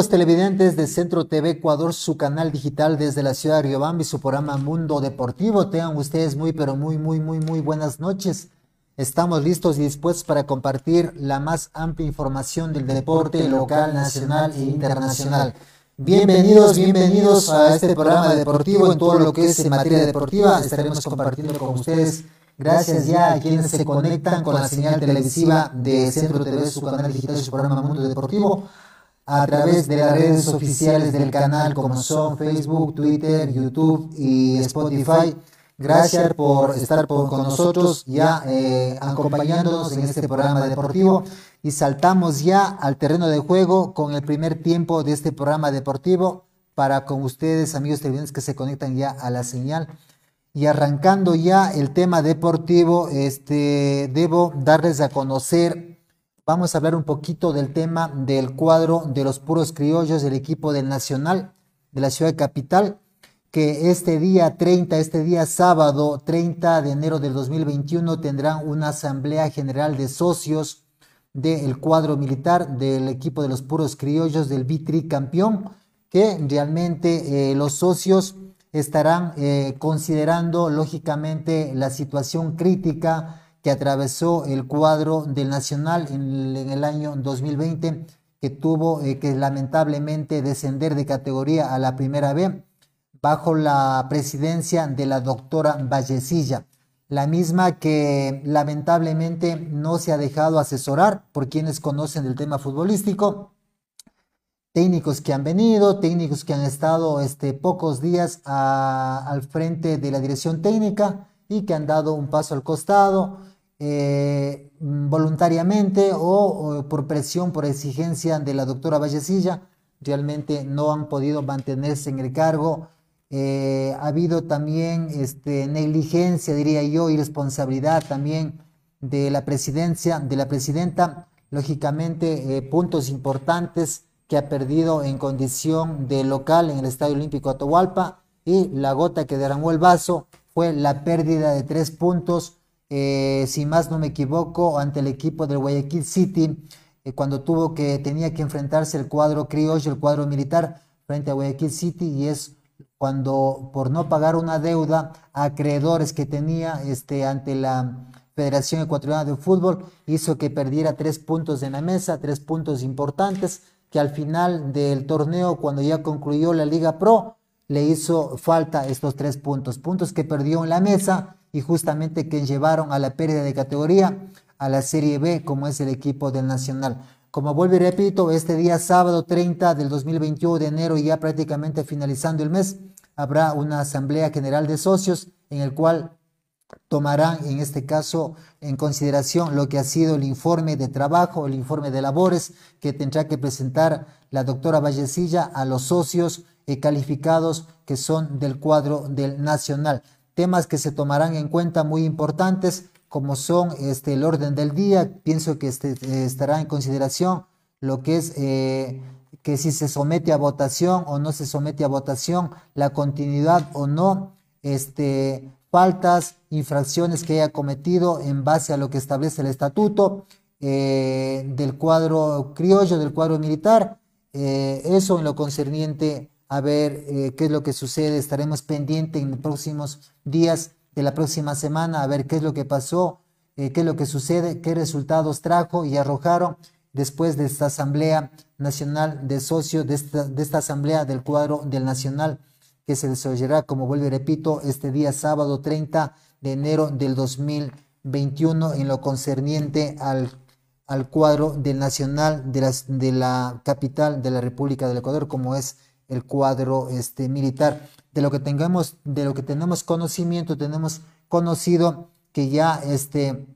Amigos televidentes de Centro TV Ecuador, su canal digital desde la ciudad de Riobamba y su programa Mundo Deportivo, tengan ustedes muy, pero muy, muy, muy, muy buenas noches. Estamos listos y dispuestos para compartir la más amplia información del deporte local, nacional e internacional. Bienvenidos, bienvenidos a este programa deportivo en todo lo que es en materia deportiva. Estaremos compartiendo con ustedes. Gracias ya a quienes se conectan con la señal televisiva de Centro TV, su canal digital y su programa Mundo Deportivo a través de las redes oficiales del canal como son Facebook, Twitter, YouTube y Spotify. Gracias por estar con nosotros ya eh, acompañándonos en este programa deportivo y saltamos ya al terreno de juego con el primer tiempo de este programa deportivo para con ustedes amigos televidentes que se conectan ya a la señal y arrancando ya el tema deportivo este debo darles a conocer Vamos a hablar un poquito del tema del cuadro de los puros criollos del equipo del Nacional de la ciudad capital, que este día 30, este día sábado 30 de enero del 2021 tendrán una asamblea general de socios del cuadro militar del equipo de los puros criollos del Vitri campeón, que realmente eh, los socios estarán eh, considerando lógicamente la situación crítica que atravesó el cuadro del Nacional en el, año 2020, que tuvo eh, que lamentablemente descender de categoría a la primera B bajo la presidencia de la doctora Vallecilla, la misma que lamentablemente no se ha dejado asesorar por quienes conocen el tema futbolístico, técnicos que han venido, técnicos que han estado este, pocos días al frente de la dirección técnica y que han dado un paso al costado, eh, voluntariamente o, por presión, por exigencia de la doctora Vallecilla, realmente no han podido mantenerse en el cargo. Eh, ha habido también este, negligencia, diría yo, y responsabilidad también de la presidencia, de la presidenta, lógicamente eh, puntos importantes que ha perdido en condición de local en el Estadio Olímpico Atahualpa y la gota que derramó el vaso fue la pérdida de tres puntos eh, si más no me equivoco, ante el equipo del Guayaquil City, eh, cuando tuvo que, tenía que enfrentarse el cuadro criollo, el cuadro militar, frente a Guayaquil City, y es cuando por no pagar una deuda a acreedores que tenía este, ante la Federación Ecuatoriana de Fútbol, hizo que perdiera tres puntos en la mesa, tres puntos importantes, que al final del torneo, cuando ya concluyó la Liga Pro, le hizo falta estos tres puntos, puntos que perdió en la mesa y justamente que llevaron a la pérdida de categoría a la Serie B, como es el equipo del Nacional. Como vuelvo y repito, este día sábado 30 del 2021 de enero, ya prácticamente finalizando el mes, habrá una asamblea general de socios en el cual tomarán en este caso en consideración lo que ha sido el informe de trabajo, el informe de labores que tendrá que presentar la doctora Vallecilla a los socios calificados que son del cuadro del Nacional temas que se tomarán en cuenta muy importantes, como son este, el orden del día. Pienso que este, estará en consideración lo que es eh, que si se somete a votación o no se somete a votación, la continuidad o no, este, faltas, infracciones que haya cometido en base a lo que establece el estatuto eh, del cuadro criollo, del cuadro militar. Eh, eso en lo concerniente a ver eh, qué es lo que sucede. Estaremos pendientes en los próximos días de la próxima semana a ver qué es lo que pasó, eh, qué es lo que sucede, qué resultados trajo y arrojaron después de esta Asamblea Nacional de Socios, de esta, de esta Asamblea del cuadro del Nacional que se desarrollará, como vuelvo y repito, este día sábado 30 de enero del 2021 en lo concerniente al, al cuadro del Nacional de, las, de la capital de la República del Ecuador, como es el cuadro este, militar. De lo que tengamos, de lo que tenemos conocimiento, tenemos conocido que ya este,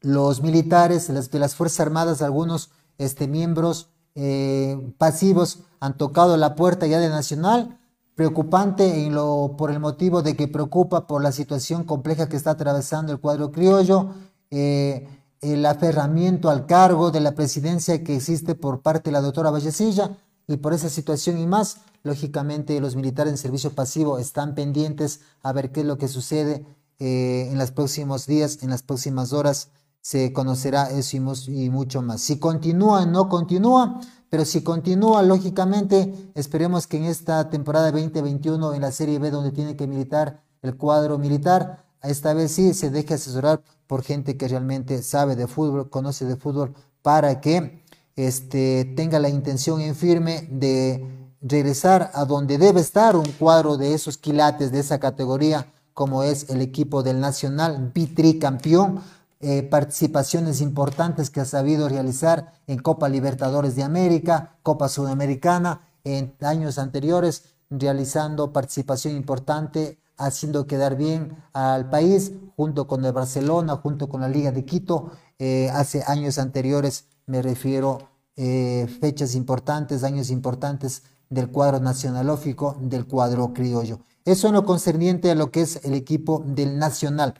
los militares de las Fuerzas Armadas, algunos este, miembros eh, pasivos han tocado la puerta ya de Nacional, preocupante en lo, por el motivo de que preocupa por la situación compleja que está atravesando el cuadro criollo, eh, el aferramiento al cargo de la presidencia que existe por parte de la doctora Vallecilla, y por esa situación y más, lógicamente los militares en servicio pasivo están pendientes a ver qué es lo que sucede eh, en los próximos días, en las próximas horas se conocerá eso y, mucho más. Si continúa no continúa, pero si continúa, lógicamente, esperemos que en esta temporada 2021 en la Serie B donde tiene que militar el cuadro militar, esta vez sí se deje asesorar por gente que realmente sabe de fútbol, conoce de fútbol, para que este, tenga la intención en firme de regresar a donde debe estar un cuadro de esos quilates de esa categoría, como es el equipo del Nacional, bitricampeón, eh, participaciones importantes que ha sabido realizar en Copa Libertadores de América, Copa Sudamericana, en años anteriores, realizando participación importante, haciendo quedar bien al país, junto con el Barcelona, junto con la Liga de Quito, eh, hace años anteriores, me refiero eh, fechas importantes, años importantes del cuadro nacionalófico, del cuadro criollo. Eso en lo concerniente a lo que es el equipo del Nacional.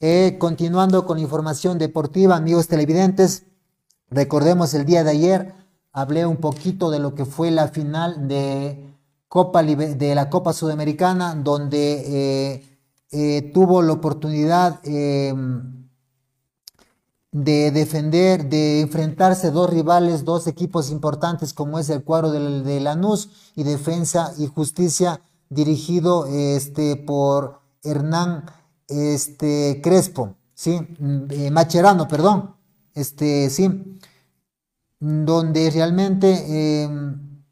Eh, continuando con información deportiva, amigos televidentes, recordemos el día de ayer, hablé un poquito de lo que fue la final de, Copa, de la Copa Sudamericana, donde eh, tuvo la oportunidad de defender, de enfrentarse dos rivales, dos equipos importantes como es el cuadro de, Lanús y Defensa y Justicia dirigido este, por Hernán este, Crespo, ¿sí? Eh, Macherano, perdón, este, sí, donde realmente em,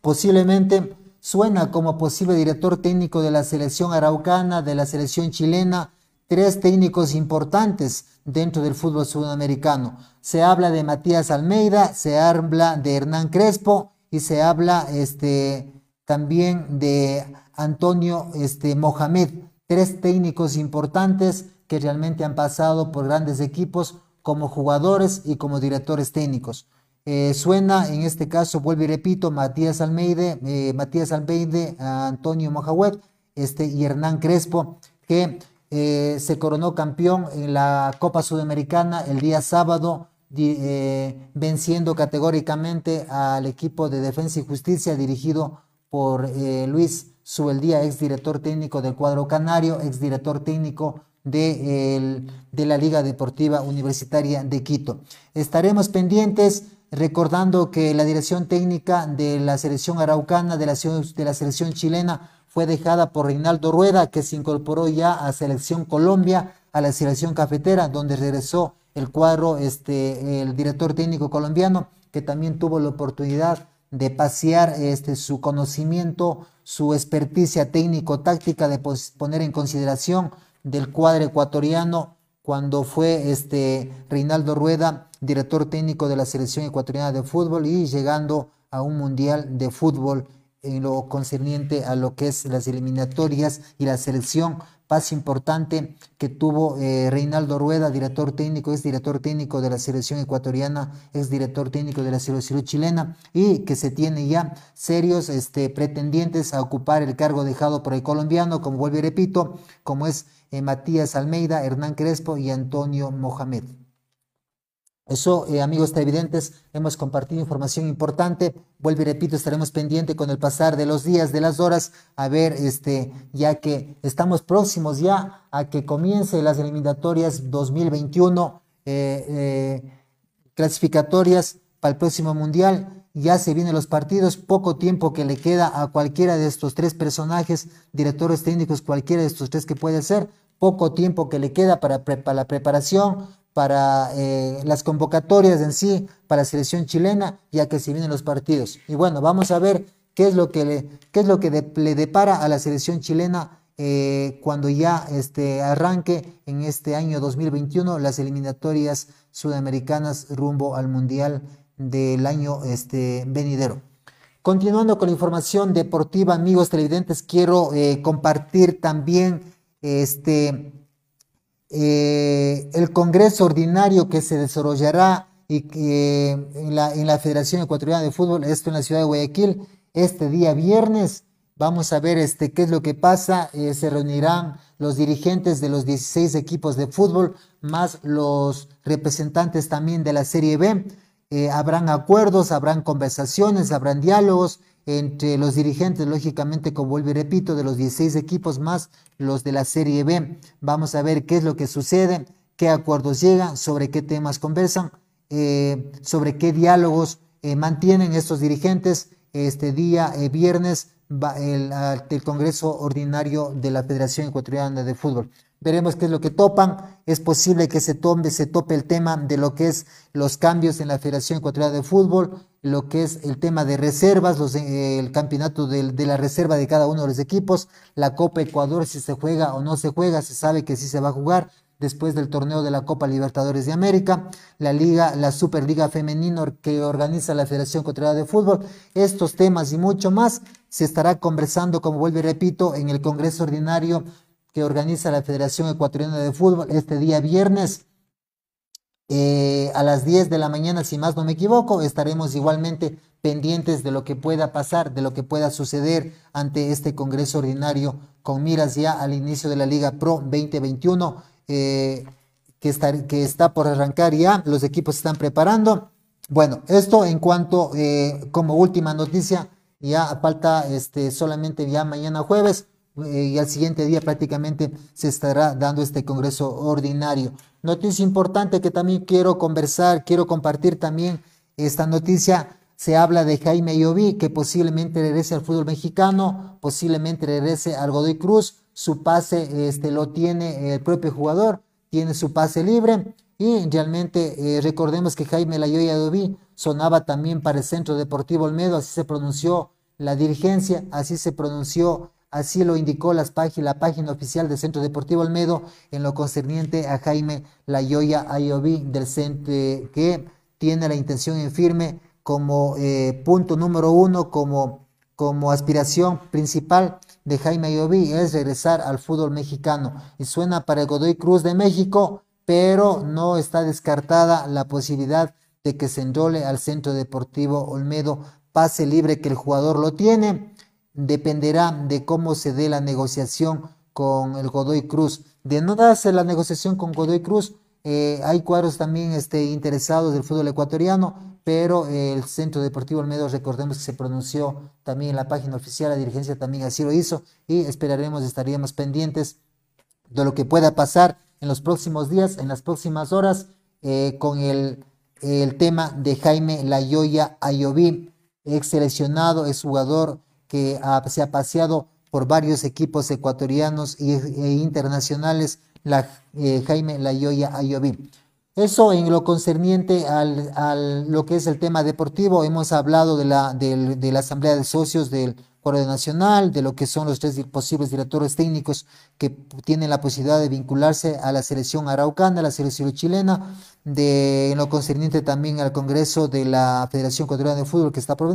posiblemente suena como posible director técnico de la selección araucana, de la selección chilena, tres técnicos importantes dentro del fútbol sudamericano. Se habla de Matías Almeida, se habla de Hernán Crespo y se habla este, también de Antonio este, Mohamed tres técnicos importantes que realmente han pasado por grandes equipos como jugadores y como directores técnicos. Eh, suena en este caso, vuelvo y repito, Matías Almeida, eh, Matías Almeida, Antonio Mohamed este, y Hernán Crespo, que eh, se coronó campeón en la Copa Sudamericana el día sábado, venciendo categóricamente al equipo de Defensa y Justicia dirigido por Luis Subeldía, ex director técnico del cuadro canario, ex director técnico de, de la Liga Deportiva Universitaria de Quito. Estaremos pendientes recordando que la dirección técnica de la selección araucana, de la, de la selección chilena, fue dejada por Reinaldo Rueda, que se incorporó ya a Selección Colombia, a la selección cafetera, donde regresó el cuadro, este, el director técnico colombiano, que también tuvo la oportunidad de pasear este, su conocimiento, su experticia técnico-táctica, de poner en consideración del cuadro ecuatoriano cuando fue este Reinaldo Rueda, director técnico de la selección ecuatoriana de fútbol y llegando a un mundial de fútbol en lo concerniente a lo que es las eliminatorias y la selección paso importante que tuvo eh, Reinaldo Rueda, director técnico, es director técnico de la selección ecuatoriana, es director técnico de la selección chilena y que se tiene ya serios este, pretendientes a ocupar el cargo dejado por el colombiano, como vuelvo y repito, como es eh, Matías Almeida, Hernán Crespo y Antonio Mohamed. Eso, eh, amigos televidentes, hemos compartido información importante. Vuelvo y repito, estaremos pendientes con el pasar de los días, de las horas, a ver, este, ya que estamos próximos ya a que comience las eliminatorias 2021, eh, eh, clasificatorias para el próximo mundial. Ya se vienen los partidos, poco tiempo que le queda a cualquiera de estos tres personajes, directores técnicos, cualquiera de estos tres que puede ser, poco tiempo que le queda para, para la preparación para eh, las convocatorias en sí, para la selección chilena, ya que se vienen los partidos. Y bueno, vamos a ver qué es lo que le, qué es lo que le depara a la selección chilena eh, cuando ya este, arranque en este año 2021 las eliminatorias sudamericanas rumbo al Mundial del año este, venidero. Continuando con la información deportiva, amigos televidentes, quiero eh, compartir también este, eh, el Congreso Ordinario que se desarrollará y, en, la, Federación Ecuatoriana de Fútbol, esto en la ciudad de Guayaquil, este día viernes. Vamos a ver este, qué es lo que pasa. Eh, se reunirán los dirigentes de los 16 equipos de fútbol, más los representantes también de la Serie B. Eh, habrán acuerdos, habrán conversaciones, habrán diálogos entre los dirigentes, lógicamente, como vuelvo y repito, de los 16 equipos más los de la Serie B. Vamos a ver qué es lo que sucede, qué acuerdos llegan, sobre qué temas conversan, eh, sobre qué diálogos eh, mantienen estos dirigentes este día eh, viernes el, el, Congreso Ordinario de la Federación Ecuatoriana de Fútbol. Veremos qué es lo que topan. Es posible que se, tome, se tope el tema de lo que es los cambios en la Federación Ecuatoriana de Fútbol, lo que es el tema de reservas, los, eh, el campeonato de, de, la reserva de cada uno de los equipos, la Copa Ecuador, si se juega o no se juega, se sabe que sí se va a jugar después del torneo de la Copa Libertadores de América, la Liga, la Superliga Femenina que organiza la Federación Ecuatoriana de Fútbol. Estos temas y mucho más se estará conversando, como vuelvo y repito, en el Congreso Ordinario que organiza la Federación Ecuatoriana de Fútbol este día viernes eh, a las 10 de la mañana, si más no me equivoco, estaremos igualmente pendientes de lo que pueda pasar, de lo que pueda suceder ante este Congreso Ordinario con miras ya al inicio de la Liga Pro 2021 eh, que, está, que está por arrancar ya, los equipos están preparando. Bueno, esto en cuanto eh, como última noticia, ya falta este, solamente ya mañana jueves y al siguiente día prácticamente se estará dando este congreso ordinario. Noticia importante que también quiero conversar, quiero compartir también esta noticia. Se habla de Jaime Lloví, que posiblemente regrese al fútbol mexicano, posiblemente regrese al Godoy Cruz. Su pase este, lo tiene el propio jugador, tiene su pase libre. Y realmente eh, recordemos que Jaime Layoya Lloví sonaba también para el Centro Deportivo Olmedo, así se pronunció la dirigencia, así se pronunció Así lo indicó la página oficial del Centro Deportivo Olmedo en lo concerniente a Jaime Layoya Ayoví del centro que tiene la intención en firme como eh, punto número uno, como, como aspiración principal de Jaime Ayoví es regresar al fútbol mexicano. Y suena para el Godoy Cruz de México, pero no está descartada la posibilidad de que se enrole al Centro Deportivo Olmedo. Pase libre que el jugador lo tiene dependerá de cómo se dé la negociación con el Godoy Cruz. De no darse la negociación con Godoy Cruz, eh, hay cuadros también este, interesados del fútbol ecuatoriano, pero el Centro Deportivo Olmedo, recordemos que se pronunció también en la página oficial, la dirigencia también así lo hizo, y esperaremos, estaríamos pendientes de lo que pueda pasar en los próximos días, en las próximas horas, eh, con el, el tema de Jaime Layoya Ayoví, ex seleccionado, ex jugador que se ha paseado por varios equipos ecuatorianos e, internacionales, la, eh, Jaime Layoya Ayoví. Eso en lo concerniente al, lo que es el tema deportivo, hemos hablado de la, de la Asamblea de Socios del Cuadro Nacional, de lo que son los tres posibles directores técnicos que tienen la posibilidad de vincularse a la selección araucana, a la selección chilena, de, en lo concerniente también al Congreso de la Federación Ecuatoriana de Fútbol que está por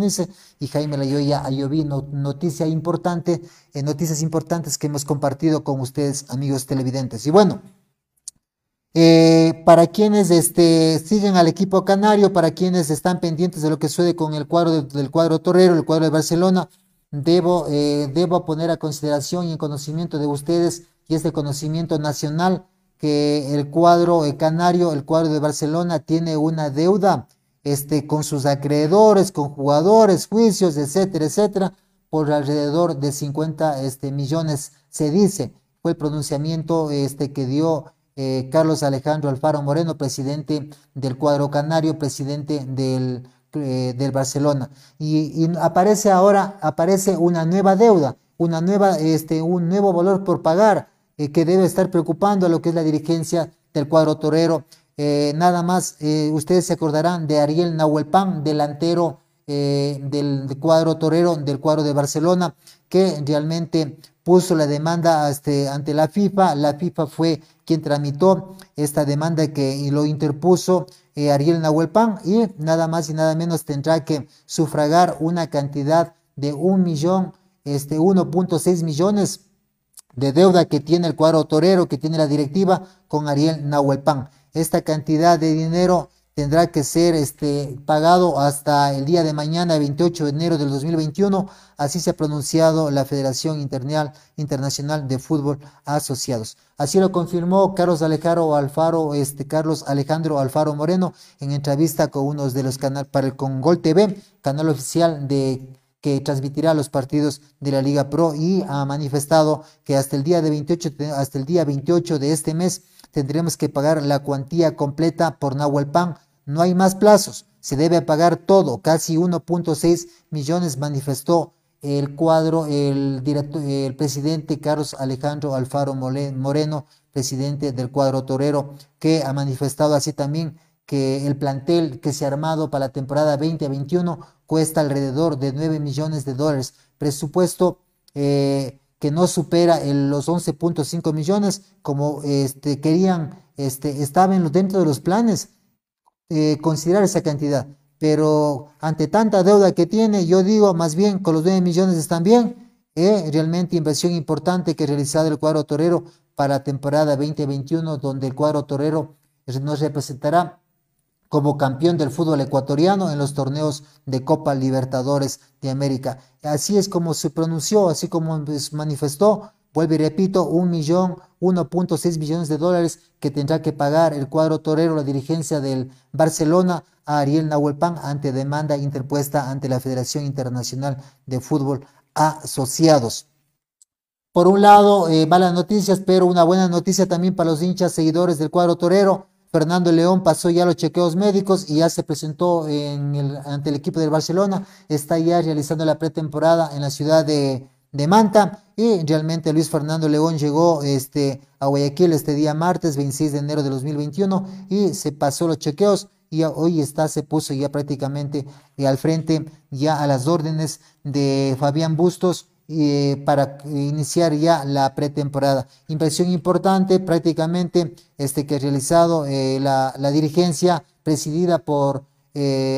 y Jaime Layoya Ayoví, noticia importante, noticias importantes que hemos compartido con ustedes, amigos televidentes. Y bueno, eh, para quienes este, siguen al equipo canario, para quienes están pendientes de lo que sucede con el cuadro del cuadro torero, el cuadro de Barcelona, debo, eh, debo poner a consideración y en conocimiento de ustedes y este conocimiento nacional que el cuadro canario, el cuadro de Barcelona tiene una deuda este, con sus acreedores, con jugadores, juicios, etcétera, etcétera, por alrededor de 50 este, millones, se dice. Fue el pronunciamiento este, que dio eh, Carlos Alejandro Alfaro Moreno, presidente del cuadro canario, presidente del eh, del Barcelona. Y, aparece ahora, aparece una nueva deuda, una nueva, este, un nuevo valor por pagar eh, que debe estar preocupando a lo que es la dirigencia del cuadro torero. Eh, nada más, ustedes se acordarán de Ariel Nahuelpan, delantero del, cuadro torero, del cuadro de Barcelona, que realmente puso la demanda este, ante la FIFA. La FIFA fue quien tramitó esta demanda que lo interpuso eh, Ariel Nahuelpan y nada más y nada menos tendrá que sufragar una cantidad de un millón, este 1.6 millones de deuda que tiene el cuadro torero, que tiene la directiva con Ariel Nahuelpan. Esta cantidad de dinero tendrá que ser este, pagado hasta el día de mañana, 28 de enero del 2021. Así se ha pronunciado la Federación Internacional de Fútbol Asociados. Así lo confirmó Carlos Alejandro Alfaro, este, Carlos Alejandro Alfaro Moreno, en entrevista con uno de los canales para el Congol TV, canal oficial de que transmitirá los partidos de la Liga Pro y ha manifestado que hasta el día de 28, hasta el día 28 de este mes tendremos que pagar la cuantía completa por Nahuel Pan no hay más plazos. se debe pagar todo, casi 1.6 millones, manifestó el cuadro, el, director, el presidente Carlos Alejandro Alfaro Moreno, presidente del cuadro torero, que ha manifestado así también que el plantel que se ha armado para la temporada 2021 cuesta alrededor de 9 millones de dólares, presupuesto eh, que no supera los 11.5 millones como este, querían, este, estaban dentro de los planes eh, considerar esa cantidad pero ante tanta deuda que tiene, yo digo más bien con los 9 millones están bien, eh, realmente inversión importante que ha realizado el cuadro torero para la temporada 2021, donde el cuadro torero nos representará como campeón del fútbol ecuatoriano en los torneos de Copa Libertadores de América. Así es como se pronunció, así como manifestó, vuelvo y repito, un millón, 1.6 millones de dólares que tendrá que pagar el cuadro torero, la dirigencia del Barcelona a Ariel Nahuelpan ante demanda interpuesta ante la Federación Internacional de Fútbol Asociados. Por un lado, eh, malas noticias, pero una buena noticia también para los hinchas seguidores del cuadro torero. Fernando León pasó ya los chequeos médicos y ya se presentó ante el equipo del Barcelona. Está ya realizando la pretemporada en la ciudad de, de Manta y realmente Luis Fernando León llegó este, a Guayaquil este día martes 26 de enero de 2021 y se pasó los chequeos y hoy está, se puso ya prácticamente eh, al frente, ya a las órdenes de Fabián Bustos eh, para iniciar ya la pretemporada. Impresión importante prácticamente este que ha realizado eh, la, dirigencia presidida por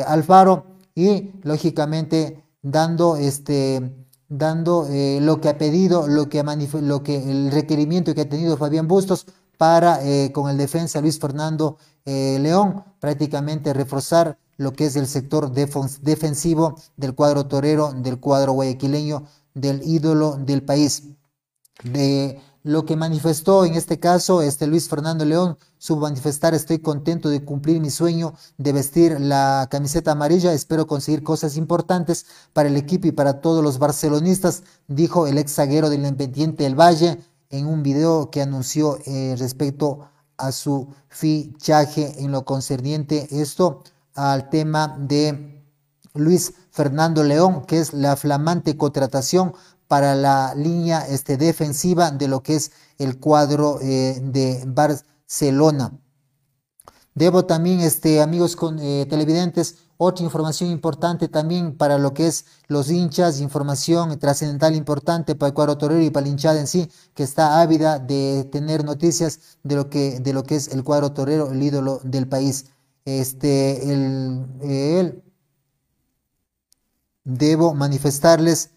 Alfaro y lógicamente dando este dando lo que ha pedido, lo que, lo que el requerimiento que ha tenido Fabián Bustos para con el defensa Luis Fernando eh, León, prácticamente reforzar lo que es el sector defensivo del cuadro torero, del cuadro guayaquileño, del ídolo del país. De lo que manifestó en este caso este Luis Fernando León, su manifestar estoy contento de cumplir mi sueño de vestir la camiseta amarilla, espero conseguir cosas importantes para el equipo y para todos los barcelonistas, dijo el ex zaguero del Independiente del Valle en un video que anunció eh, respecto a su fichaje. En lo concerniente esto al tema de Luis Fernando León, que es la flamante contratación para la línea este, defensiva de lo que es el cuadro eh, de Barcelona. Debo también, este, amigos eh, televidentes, otra información importante también para lo que es los hinchas, información trascendental importante para el cuadro torero y para el hinchada en sí, que está ávida de tener noticias de lo que, de lo que es el cuadro torero, el ídolo del país. Este, el, debo manifestarles,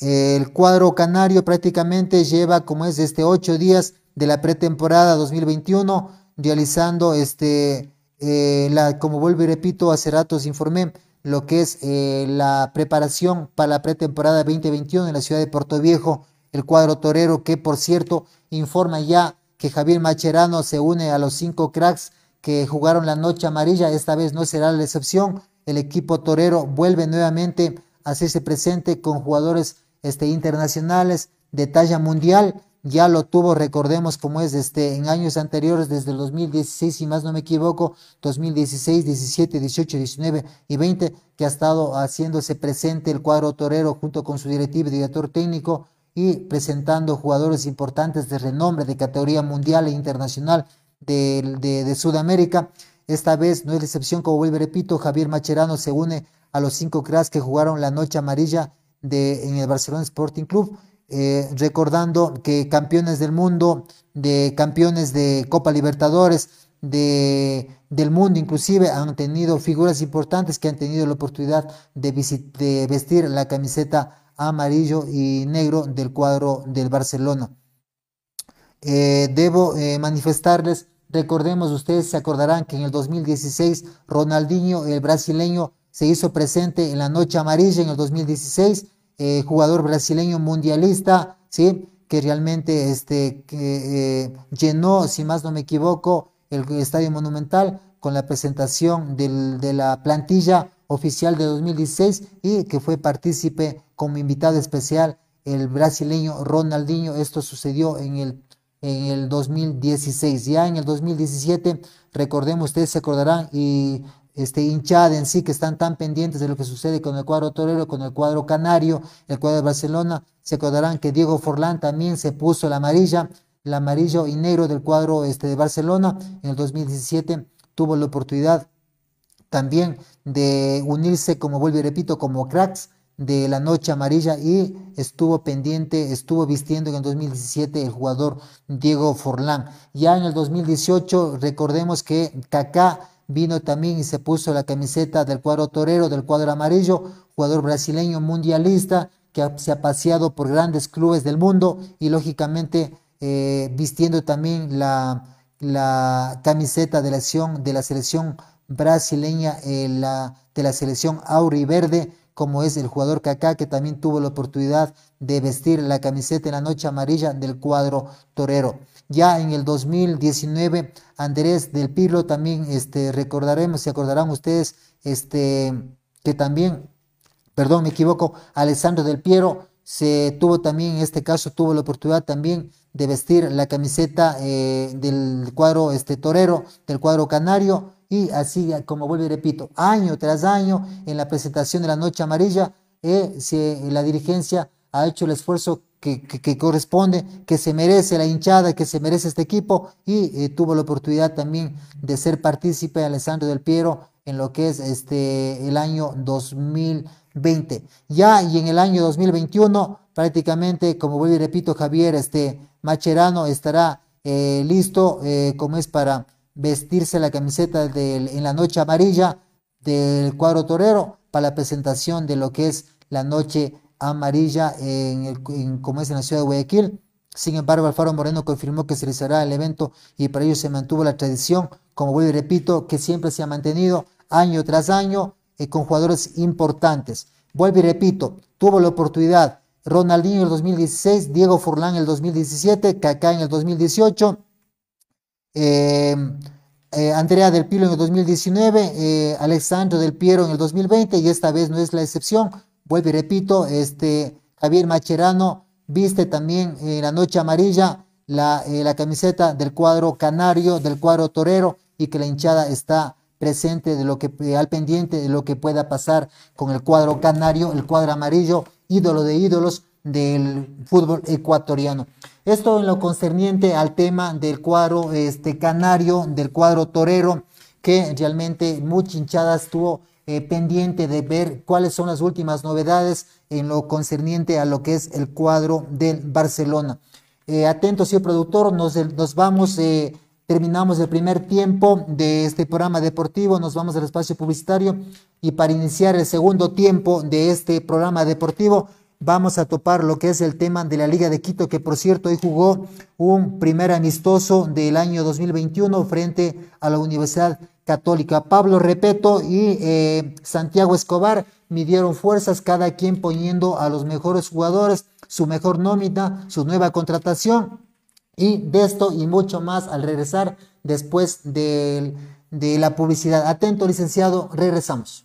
el cuadro canario prácticamente lleva, como es, este ocho días de la pretemporada 2021, realizando este eh, la, como vuelvo y repito, hace ratos informé lo que es eh, la preparación para la pretemporada 2021 en la ciudad de Puerto Viejo, el cuadro torero que por cierto informa ya que Javier Macherano se une a los cinco cracks que jugaron la noche amarilla, esta vez no será la excepción, el equipo torero vuelve nuevamente a hacerse presente con jugadores este, internacionales de talla mundial ya lo tuvo, recordemos cómo es este, en años anteriores, desde el 2016, si más no me equivoco, 2016, 17, 18, 19 y 20, que ha estado haciéndose presente el cuadro torero junto con su directivo y director técnico y presentando jugadores importantes de renombre, de categoría mundial e internacional de, de, Sudamérica. Esta vez no es la excepción, como vuelvo repito, Javier Macherano se une a los cinco cracks que jugaron la noche amarilla de, en el Barcelona Sporting Club eh, recordando que campeones del mundo, de campeones de Copa Libertadores, de, del mundo inclusive han tenido figuras importantes que han tenido la oportunidad de, de vestir la camiseta amarillo y negro del cuadro del Barcelona. Eh, debo eh, manifestarles, recordemos, ustedes se acordarán que en el 2016 Ronaldinho, el brasileño, se hizo presente en la noche amarilla en el 2016 eh, jugador brasileño mundialista, ¿sí? que realmente este, que, eh, llenó, si más no me equivoco, el Estadio Monumental con la presentación de la plantilla oficial de 2016 y que fue partícipe como invitado especial el brasileño Ronaldinho. Esto sucedió en el, en el 2016. Ya en el 2017, recordemos, ustedes se acordarán, y este, hinchada en sí, que están tan pendientes de lo que sucede con el cuadro torero, con el cuadro canario, el cuadro de Barcelona, se acordarán que Diego Forlán también se puso la amarilla, el amarillo y negro del cuadro este, de Barcelona. En el 2017 tuvo la oportunidad también de unirse, como vuelvo y repito, como cracks de la noche amarilla y estuvo pendiente, estuvo vistiendo en el 2017 el jugador Diego Forlán. Ya en el 2018 recordemos que Kaká vino también y se puso la camiseta del cuadro torero, del cuadro amarillo, jugador brasileño mundialista que se ha paseado por grandes clubes del mundo y lógicamente eh, vistiendo también la, la camiseta de la, selección, de la selección brasileña, eh, de la selección verde como es el jugador Kaká, que también tuvo la oportunidad de vestir la camiseta en la noche amarilla del cuadro torero. Ya en el 2019, Andrés del Pirlo también este, recordaremos, se acordarán ustedes, este, que también, perdón, me equivoco, Alessandro del Piero se tuvo también, en este caso, tuvo la oportunidad también de vestir la camiseta eh, del cuadro este, torero, del cuadro canario, y así, como vuelvo y repito, año tras año, en la presentación de la Noche Amarilla, eh, la dirigencia ha hecho el esfuerzo que, corresponde, que se merece la hinchada, que se merece este equipo, y eh, tuvo la oportunidad también de ser partícipe Alessandro del Piero en lo que es este, el año 2020. Ya y en el año 2021, prácticamente, como vuelvo y repito, Javier este, Macherano estará eh, listo, como es para vestirse la camiseta en la noche amarilla del cuadro torero para la presentación de lo que es la noche amarilla en, el, como es en la ciudad de Guayaquil. Sin embargo, Alfaro Moreno confirmó que se realizará el evento y para ello se mantuvo la tradición, como vuelvo y repito, que siempre se ha mantenido año tras año eh, con jugadores importantes. Vuelvo y repito, tuvo la oportunidad Ronaldinho en el 2016, Diego Forlán en el 2017, Kaká en el 2018, eh, eh, Andrea del Pilo en el 2019, eh, Alexandro del Piero en el 2020 y esta vez no es la excepción. Vuelvo y repito, este, Javier Macherano viste también en la noche amarilla la, la camiseta del cuadro canario, del cuadro torero y que la hinchada está presente de lo que al pendiente de lo que pueda pasar con el cuadro canario, el cuadro amarillo, ídolo de ídolos del fútbol ecuatoriano. Esto en lo concerniente al tema del cuadro este, canario, del cuadro torero, que realmente mucha hinchada estuvo eh, pendiente de ver cuáles son las últimas novedades en lo concerniente a lo que es el cuadro del Barcelona. Eh, atentos, señor productor, nos, nos vamos, eh, terminamos el primer tiempo de este programa deportivo, nos vamos al espacio publicitario y para iniciar el segundo tiempo de este programa deportivo, vamos a topar lo que es el tema de la Liga de Quito, que por cierto hoy jugó un primer amistoso del año 2021 frente a la Universidad Católica. Pablo Repeto y eh, Santiago Escobar midieron fuerzas, cada quien poniendo a los mejores jugadores, su mejor nómina, su nueva contratación. Y de esto y mucho más al regresar después de, de la publicidad. Atento, licenciado, regresamos.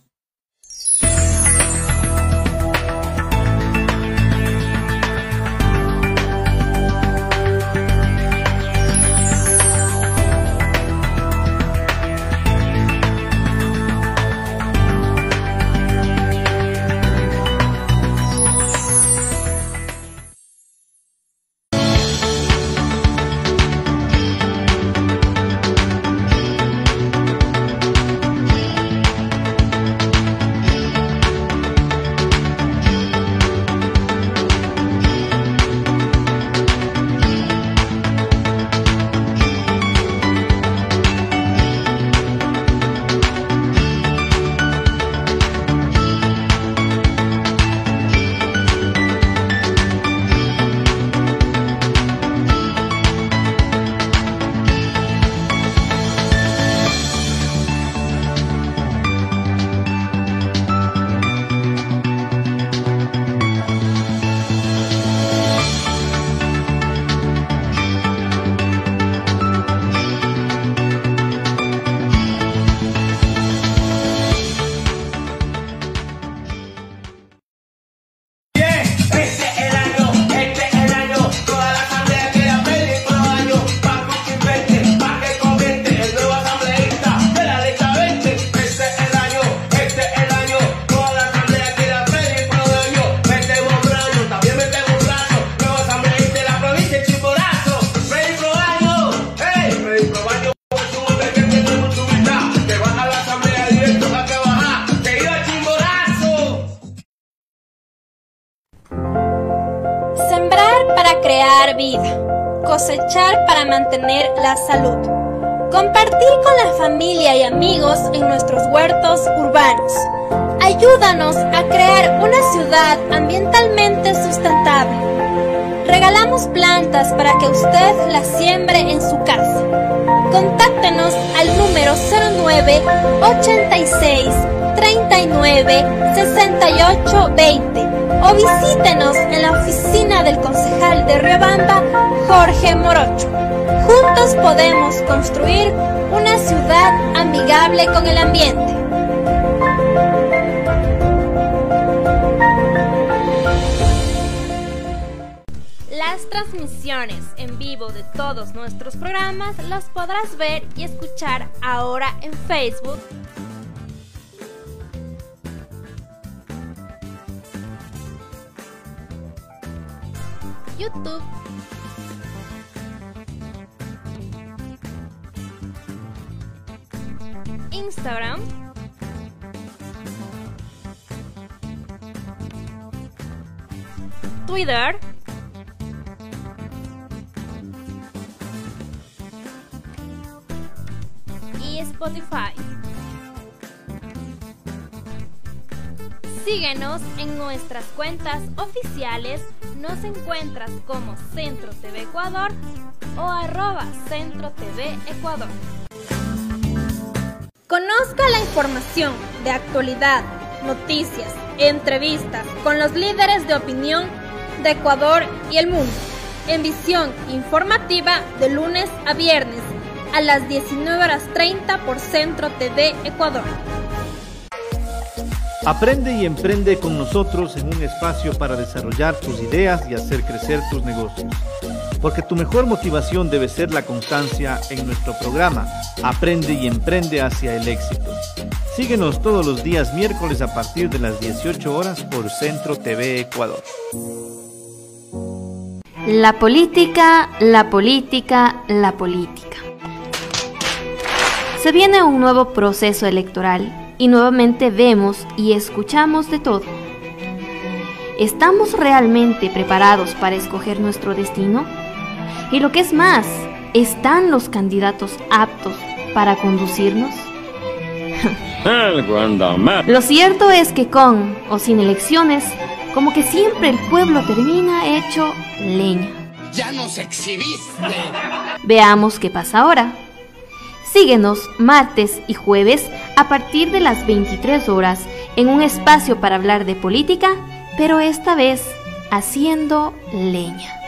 Vida, cosechar para mantener la salud, compartir con la familia y amigos en nuestros huertos urbanos. Ayúdanos a crear una ciudad ambientalmente sustentable. Regalamos plantas para que usted las siembre en su casa. Contáctenos al número 09 86 39 68 20 o visítenos en la oficina del concejal de Riobamba, Jorge Morocho. Juntos podemos construir una ciudad amigable con el ambiente. Las transmisiones en vivo de todos nuestros programas las podrás ver y escuchar ahora en Facebook YouTube, Instagram, Twitter, y Spotify. Síguenos en nuestras cuentas oficiales nos encuentras como Centro TV Ecuador o arroba Centro TV Ecuador. Conozca la información de actualidad, noticias, entrevistas con los líderes de opinión de Ecuador y el mundo en visión informativa de lunes a viernes a las 19 horas 30 por Centro TV Ecuador. Aprende y emprende con nosotros en un espacio para desarrollar tus ideas y hacer crecer tus negocios. Porque tu mejor motivación debe ser la constancia en nuestro programa Aprende y emprende hacia el éxito. Síguenos todos los días miércoles a partir de las 18 horas por Centro TV Ecuador. La política, la política, la política. Se viene un nuevo proceso electoral y nuevamente vemos y escuchamos de todo. ¿Estamos realmente preparados para escoger nuestro destino? Y lo que es más, ¿están los candidatos aptos para conducirnos? lo cierto es que con o sin elecciones, como que siempre el pueblo termina hecho leña. Ya nos exhibiste. Veamos qué pasa ahora. Síguenos martes y jueves a partir de las 23 horas en un espacio para hablar de política, pero esta vez haciendo leña.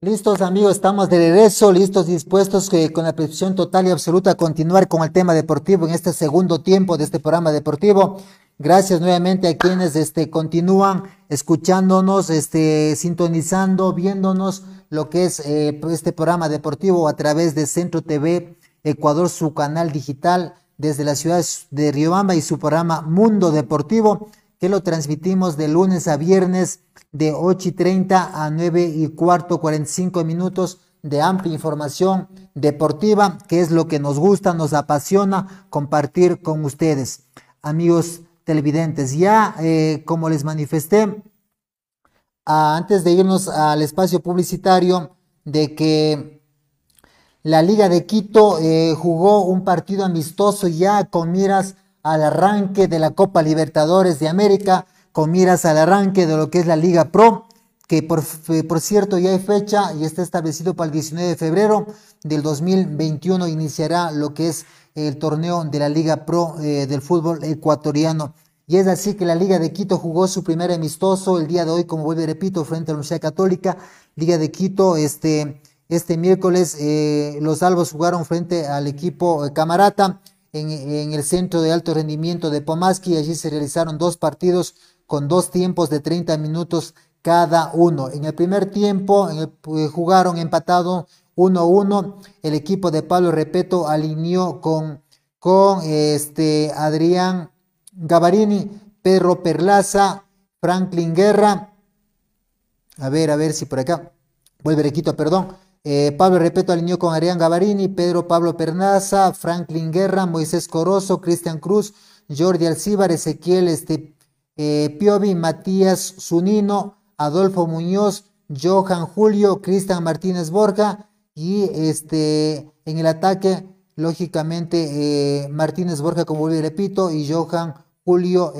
Listos amigos, estamos de regreso, listos, dispuestos que con la percepción total y absoluta a continuar con el tema deportivo en este segundo tiempo de este programa deportivo. Gracias nuevamente a quienes este, continúan escuchándonos, este, sintonizando, viéndonos lo que es eh, este programa deportivo a través de Centro TV Ecuador, su canal digital desde la ciudad de Riobamba y su programa Mundo Deportivo que lo transmitimos de lunes a viernes de 8 y 30 a 9 y cuarto, 45 minutos de amplia información deportiva, que es lo que nos gusta, nos apasiona compartir con ustedes, amigos televidentes. Ya, eh, como les manifesté, antes de irnos al espacio publicitario, de que la Liga de Quito eh, jugó un partido amistoso ya con miras al arranque de la Copa Libertadores de América con miras al arranque de lo que es la Liga Pro, que por, por cierto ya hay fecha y está establecido para el 19 de febrero del 2021 iniciará lo que es el torneo de la Liga Pro eh, del fútbol ecuatoriano. Y es así que la Liga de Quito jugó su primer amistoso el día de hoy, como vuelvo y repito, frente a la Universidad Católica. Liga de Quito, este, este miércoles eh, los Albos jugaron frente al equipo eh, Camarata en, el centro de alto rendimiento de Pomaski. Allí se realizaron dos partidos con dos tiempos de 30 minutos cada uno. En el primer tiempo eh, jugaron empatado 1-1. El equipo de Pablo Repeto alineó con con este Adrián Gavarini, Pedro Perlaza, Franklin Guerra. A ver, a ver si por acá. Vuelve Requito, perdón. Eh, Pablo Repeto alineó con Adrián Gavarini, Pedro Pablo Pernaza, Franklin Guerra, Moisés Corozo, Cristian Cruz, Jordi Alcíbar, Ezequiel este, eh, Piovi, Matías Zunino, Adolfo Muñoz, Johan Julio, Cristian Martínez Borja y este, en el ataque, lógicamente, eh, Martínez Borja, como vuelvo y repito, y Johan Julio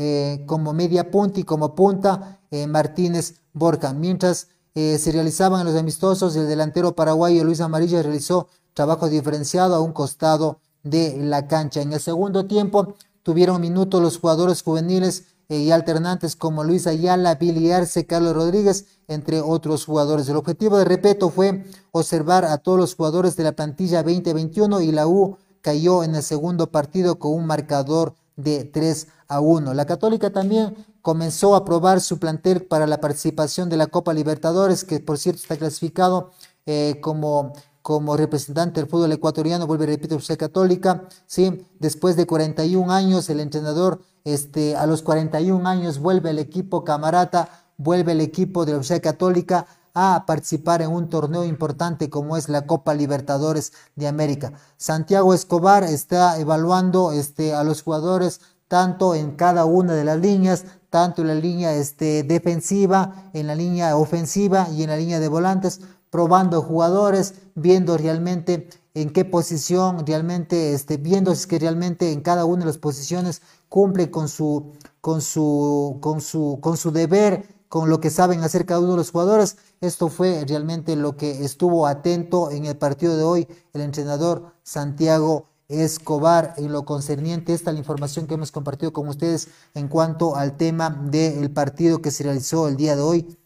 como media punta y como punta, Martínez Borja. Mientras eh, se realizaban los amistosos, el delantero paraguayo Luis Amarilla realizó trabajo diferenciado a un costado de la cancha. En el segundo tiempo tuvieron minutos los jugadores juveniles eh, y alternantes como Luis Ayala, Billy Arce, Carlos Rodríguez, entre otros jugadores. El objetivo de Repeto fue observar a todos los jugadores de la plantilla 2021 y la U cayó en el segundo partido con un marcador de 3 a 1. La Católica también comenzó a probar su plantel para la participación de la Copa Libertadores, que por cierto está clasificado eh, como, como representante del fútbol ecuatoriano, vuelve, repito, Universidad Católica, ¿sí? después de 41 años, el entrenador este, a los 41 años vuelve el equipo camarata, vuelve el equipo de la Universidad Católica a participar en un torneo importante como es la Copa Libertadores de América. Santiago Escobar está evaluando este, a los jugadores tanto en cada una de las líneas, tanto en la línea este, defensiva, en la línea ofensiva y en la línea de volantes, probando jugadores, viendo realmente en qué posición realmente, este, viendo si que realmente en cada una de las posiciones cumple con su, con su, con su, con su deber, con lo que saben hacer cada uno de los jugadores. Esto fue realmente lo que estuvo atento en el partido de hoy el entrenador Santiago Escobar en lo concerniente. Esta es la información que hemos compartido con ustedes en cuanto al tema del partido que se realizó el día de hoy.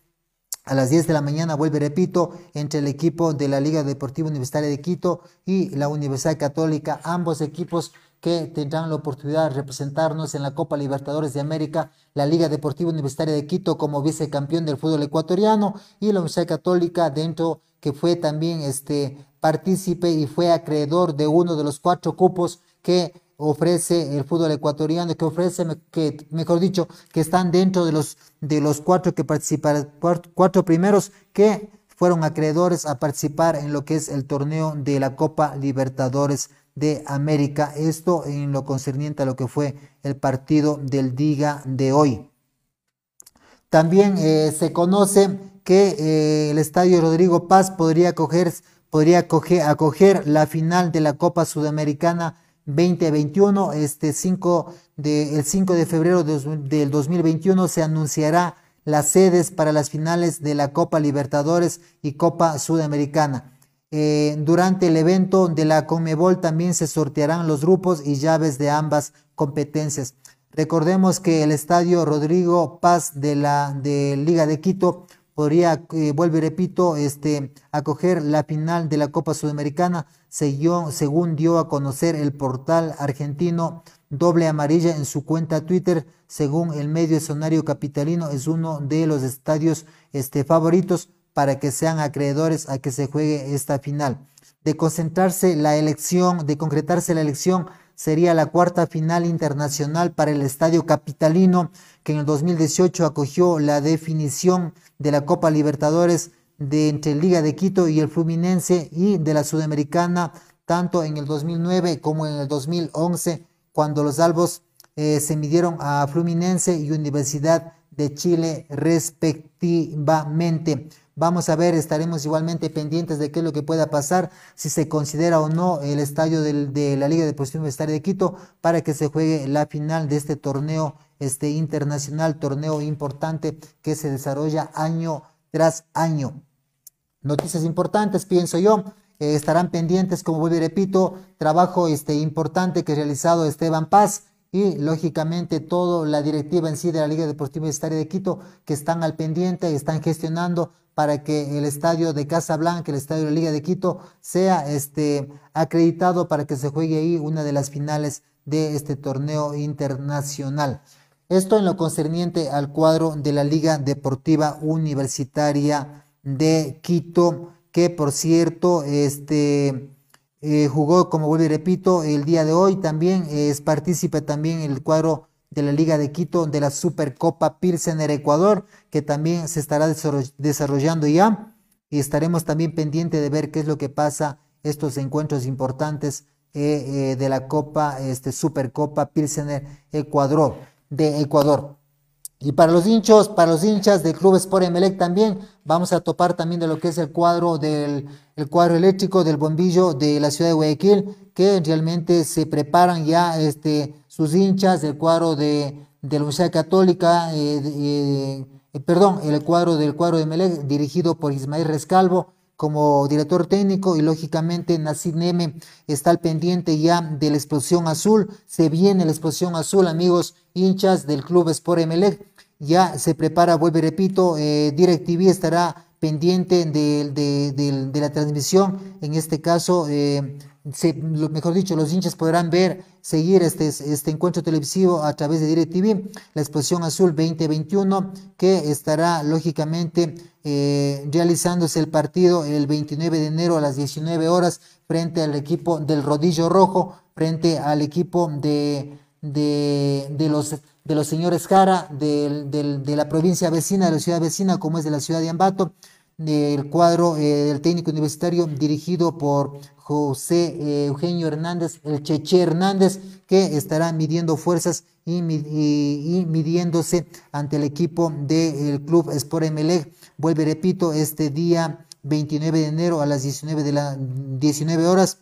A las 10 de la mañana, vuelve, repito, entre el equipo de la Liga Deportiva Universitaria de Quito y la Universidad Católica, ambos equipos que tendrán la oportunidad de representarnos en la Copa Libertadores de América, la Liga Deportiva Universitaria de Quito como vicecampeón del fútbol ecuatoriano y la Universidad Católica dentro que fue también este partícipe y fue acreedor de uno de los cuatro cupos que ofrece el fútbol ecuatoriano, que ofrece, que mejor dicho, que están dentro de los, de los cuatro que participaron, cuatro primeros que fueron acreedores a participar en lo que es el torneo de la Copa Libertadores de América. Esto en lo concerniente a lo que fue el partido del Diga de hoy. También eh, se conoce que eh, el Estadio Rodrigo Paz podría acoger, podría la final de la Copa Sudamericana 2021. Este 5 de, el 5 de febrero del 2021 se anunciará las sedes para las finales de la Copa Libertadores y Copa Sudamericana. Eh, durante el evento de la Conmebol también se sortearán los grupos y llaves de ambas competencias. Recordemos que el estadio Rodrigo Paz de la de Liga de Quito podría, eh, vuelvo y repito, este, acoger la final de la Copa Sudamericana, según dio a conocer el portal argentino Doble Amarilla en su cuenta Twitter, según el medio escenario capitalino, es uno de los estadios este, favoritos para que sean acreedores a que se juegue esta final. De concentrarse la elección, de concretarse la elección, sería la cuarta final internacional para el Estadio Capitalino, que en el 2018 acogió la definición de la Copa Libertadores de entre Liga de Quito y el Fluminense y de la Sudamericana, tanto en el 2009 como en el 2011, cuando los albos eh, se midieron a Fluminense y Universidad de Chile respectivamente. Vamos a ver, estaremos igualmente pendientes de qué es lo que pueda pasar, si se considera o no el estadio de la Liga de Deportiva Universitaria de Quito para que se juegue la final de este torneo este internacional, torneo importante que se desarrolla año tras año. Noticias importantes, pienso yo. Eh, estarán pendientes, como vuelvo y repito, trabajo este, importante que ha realizado Esteban Paz y lógicamente toda la directiva en sí de la Liga Deportiva Universitaria de Quito que están al pendiente y están gestionando para que el estadio de Casablanca, el estadio de la Liga de Quito, sea este, acreditado para que se juegue ahí una de las finales de este torneo internacional. Esto en lo concerniente al cuadro de la Liga Deportiva Universitaria de Quito, que por cierto, este, eh, jugó, como vuelvo y repito, el día de hoy también, es partícipe también el cuadro de la Liga de Quito de la Supercopa Pilsener Ecuador, que también se estará desarrollando ya. Y estaremos también pendientes de ver qué es lo que pasa estos encuentros importantes eh, eh, de la Copa, este Supercopa Pilsener Ecuador, de Ecuador. Y para los hinchos, para los hinchas del Club Sport Emelec también vamos a topar también de lo que es el cuadro del el cuadro eléctrico del bombillo de la ciudad de Guayaquil, que realmente se preparan ya este, sus hinchas del cuadro de, de la Universidad Católica, eh, eh, perdón, el cuadro del cuadro de Emelec, dirigido por Ismael Rescalvo como director técnico y lógicamente Nacid Neme está al pendiente ya de la explosión azul. Se viene la explosión azul, amigos hinchas del Club Sport Emelec ya se prepara, vuelvo y repito, eh, DirecTV estará pendiente de, la transmisión. En este caso, eh, mejor dicho, los hinchas podrán ver, seguir este, este encuentro televisivo a través de DirecTV, la exposición azul 2021, que estará lógicamente eh, realizándose el partido el 29 de enero a las 19 horas frente al equipo del Rodillo Rojo, frente al equipo de, de los de los señores Jara, de la provincia vecina, de la ciudad vecina, como es de la ciudad de Ambato, del cuadro eh, del técnico universitario dirigido por José eh, Eugenio Hernández, el Cheche Hernández, que estará midiendo fuerzas y, midiéndose ante el equipo del Club Sport Emelec. Vuelve, repito, este día 29 de enero a las 19, de la, 19 horas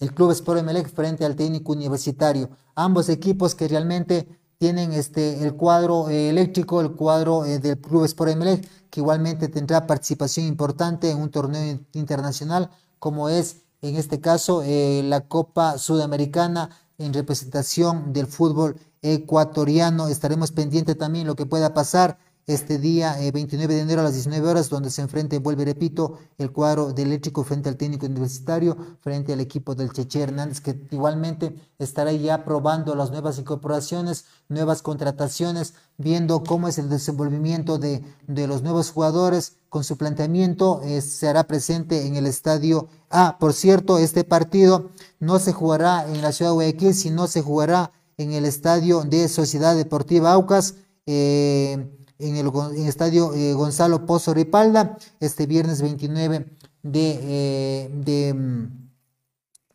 el Club Sport Emelec frente al técnico universitario. Ambos equipos que realmente tienen este, el cuadro eh, eléctrico, el cuadro eh, del Club Sport Emelec, que igualmente tendrá participación importante en un torneo internacional, como es en este caso eh, la Copa Sudamericana en representación del fútbol ecuatoriano. Estaremos pendientes también lo que pueda pasar este día 29 eh, de enero a las 19 horas, donde se enfrente, vuelve, repito, el cuadro de eléctrico frente al técnico universitario, frente al equipo del Cheche Hernández, que igualmente estará ya probando las nuevas incorporaciones, nuevas contrataciones, viendo cómo es el desenvolvimiento de, de los nuevos jugadores con su planteamiento, eh, se hará presente en el estadio Ah, por cierto, este partido no se jugará en la ciudad de Guayaquil, sino se jugará en el estadio de Sociedad Deportiva Aucas. Eh, en el, estadio eh, Gonzalo Pozo Ripalda este viernes 29 de, eh, de, mm,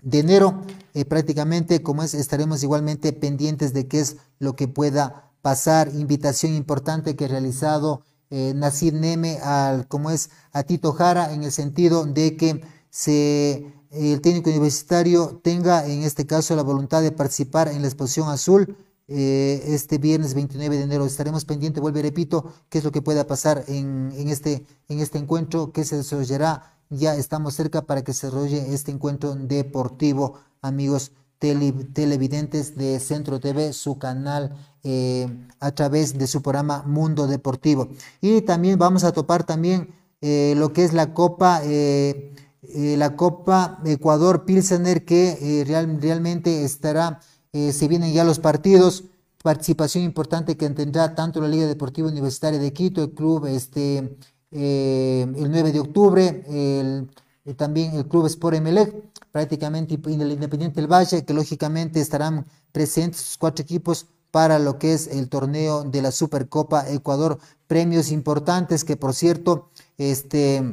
de, enero. Eh, prácticamente, como es, estaremos igualmente pendientes de qué es lo que pueda pasar. Invitación importante que ha realizado Nacir Neme al, como es, a Tito Jara, en el sentido de que se, el técnico universitario tenga, en este caso, la voluntad de participar en la exposición azul eh, este viernes 29 de enero. Estaremos pendientes, vuelvo y repito, qué es lo que pueda pasar en, este, en este encuentro que se desarrollará. Ya estamos cerca para que se desarrolle este encuentro deportivo, amigos televidentes de Centro TV, su canal eh, a través de su programa Mundo Deportivo. Y también vamos a topar también eh, lo que es la Copa, la Copa Ecuador Pilsener, que realmente estará eh, se vienen ya los partidos, participación importante que tendrá tanto la Liga Deportiva Universitaria de Quito, el club este, eh, el 9 de octubre, el, eh, también el club Sport Emelec, prácticamente Independiente del Valle, que lógicamente estarán presentes sus cuatro equipos para lo que es el torneo de la Supercopa Ecuador, premios importantes que por cierto este,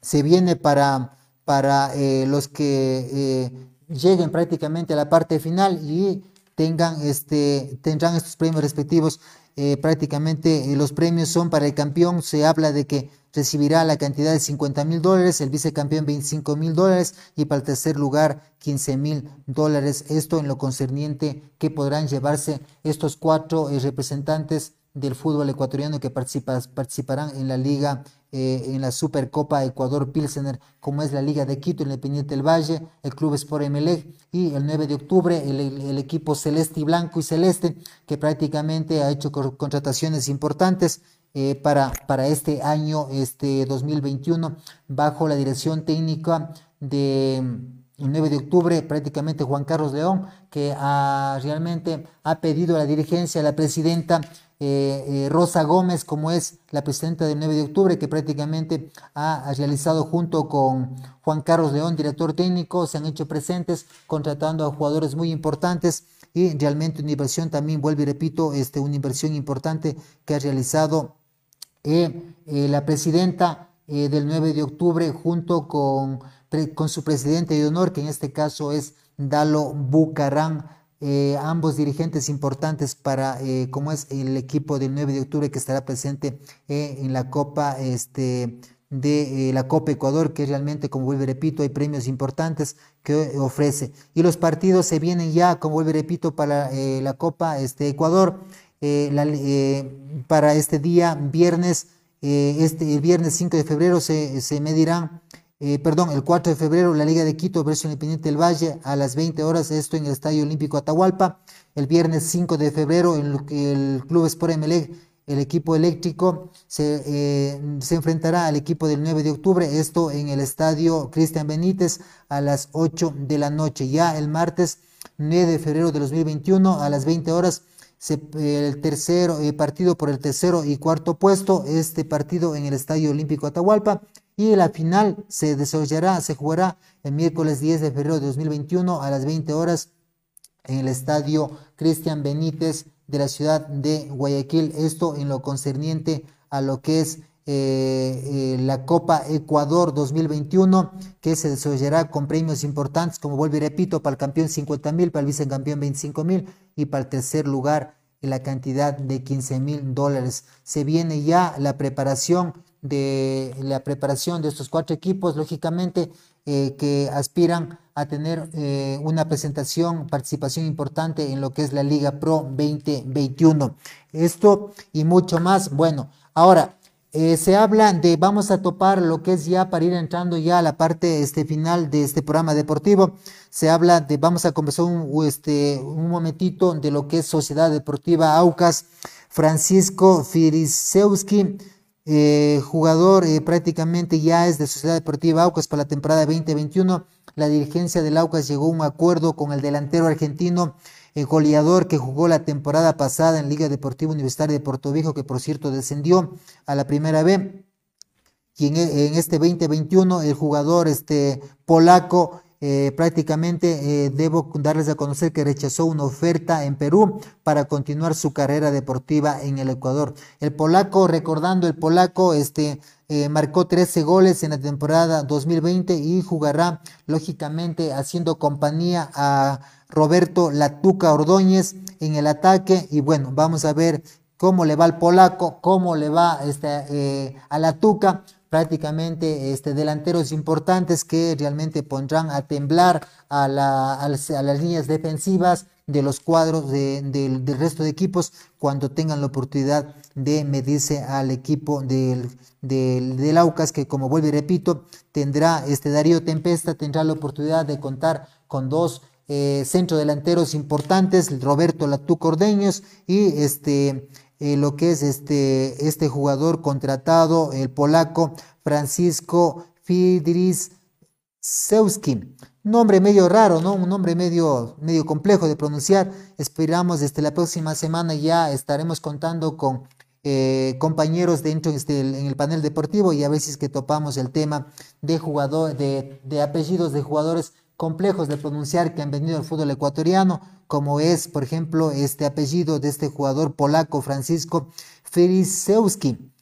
se viene para, para los que lleguen prácticamente a la parte final y tengan este, tendrán estos premios respectivos. Eh, prácticamente eh, los premios son para el campeón, se habla de que recibirá la cantidad de 50 mil dólares, el vicecampeón 25 mil dólares y para el tercer lugar 15 mil dólares. Esto en lo concerniente que podrán llevarse estos cuatro eh, representantes del fútbol ecuatoriano que participarán en la liga, eh, en la Supercopa Ecuador Pilsener, como es la Liga de Quito, Independiente del Valle, el Club Sport Emelec y el 9 de octubre el, equipo Celeste y Blanco y Celeste, que prácticamente ha hecho contrataciones importantes eh, para, para este año este 2021 bajo la dirección técnica de el 9 de octubre, prácticamente Juan Carlos León, que ha, realmente ha pedido a la dirigencia, a la presidenta eh, eh, Rosa Gómez, como es la presidenta del 9 de octubre, que prácticamente ha, realizado junto con Juan Carlos León, director técnico, se han hecho presentes contratando a jugadores muy importantes. Y realmente una inversión también, vuelvo y repito, este, una inversión importante que ha realizado eh, la presidenta del 9 de octubre junto con con su presidente de honor, que en este caso es Dalo Bucarán, eh, ambos dirigentes importantes para, eh, como es el equipo del 9 de octubre que estará presente eh, en la Copa este, de la Copa Ecuador, que realmente, como vuelvo y repito, hay premios importantes que ofrece. Y los partidos se vienen ya, como vuelvo y repito, para la Copa este, Ecuador, para este día, viernes, este, el viernes 5 de febrero se, se medirán eh, perdón, el 4 de febrero, la Liga de Quito versus Independiente del Valle a las 20 horas, esto en el Estadio Olímpico Atahualpa. El viernes 5 de febrero, en el Club Sport Emelec, el equipo eléctrico se, eh, se, enfrentará al equipo del 9 de octubre, esto en el Estadio Cristian Benítez a las 8 de la noche. Ya el martes 9 de febrero de 2021 a las 20 horas el tercero eh, partido por el tercero y cuarto puesto, este partido en el Estadio Olímpico Atahualpa. Y la final se desarrollará, se jugará el miércoles 10 de febrero de 2021 a las 20 horas en el Estadio Cristian Benítez de la ciudad de Guayaquil, esto en lo concerniente a lo que es eh, eh, la Copa Ecuador 2021, que se desarrollará con premios importantes, como vuelvo y repito, para el campeón 50 mil, para el vicecampeón 25 mil y para el tercer lugar la cantidad de 15 mil dólares. Se viene ya la preparación de la preparación de estos cuatro equipos, lógicamente eh, que aspiran a tener una presentación, participación importante en lo que es la Liga Pro 2021. Esto y mucho más. Bueno, ahora eh, se habla de, vamos a topar lo que es ya para ir entrando ya a la parte este, final de este programa deportivo. Se habla de, vamos a conversar un, este, un momentito de lo que es Sociedad Deportiva Aucas. Francisco Firisewski, eh, jugador eh, prácticamente ya es de Sociedad Deportiva Aucas para la temporada 2021. La dirigencia del Aucas llegó a un acuerdo con el delantero argentino el goleador que jugó la temporada pasada en Liga Deportiva Universitaria de Puerto Viejo, que por cierto descendió a la primera B. Y en, e, este 2021 el jugador este, polaco eh, prácticamente eh, debo darles a conocer que rechazó una oferta en Perú para continuar su carrera deportiva en el Ecuador. El polaco, recordando, el polaco este, eh, marcó 13 goles en la temporada 2020 y jugará lógicamente haciendo compañía a Roberto Latuca Ordóñez en el ataque. Y bueno, vamos a ver cómo le va al polaco, cómo le va este, eh, a Latuca, prácticamente este, delanteros importantes que realmente pondrán a temblar a, las, líneas defensivas de los cuadros del resto de equipos cuando tengan la oportunidad de medirse al equipo del, del, Aucas que como vuelvo y repito tendrá este Darío Tempesta tendrá la oportunidad de contar con dos eh, centro delanteros importantes, Roberto Latú Cordeños y este, eh, lo que es este, este jugador contratado, el polaco Francisco Fidris Seuski. Nombre medio raro, ¿no? Un nombre medio, medio complejo de pronunciar. Esperamos desde la próxima semana ya estaremos contando con eh, compañeros dentro este, en el panel deportivo y a veces que topamos el tema de jugador, de, de apellidos de jugadores complejos de pronunciar que han venido al fútbol ecuatoriano, como es, por ejemplo, este apellido de este jugador polaco, Francisco Ferisewski.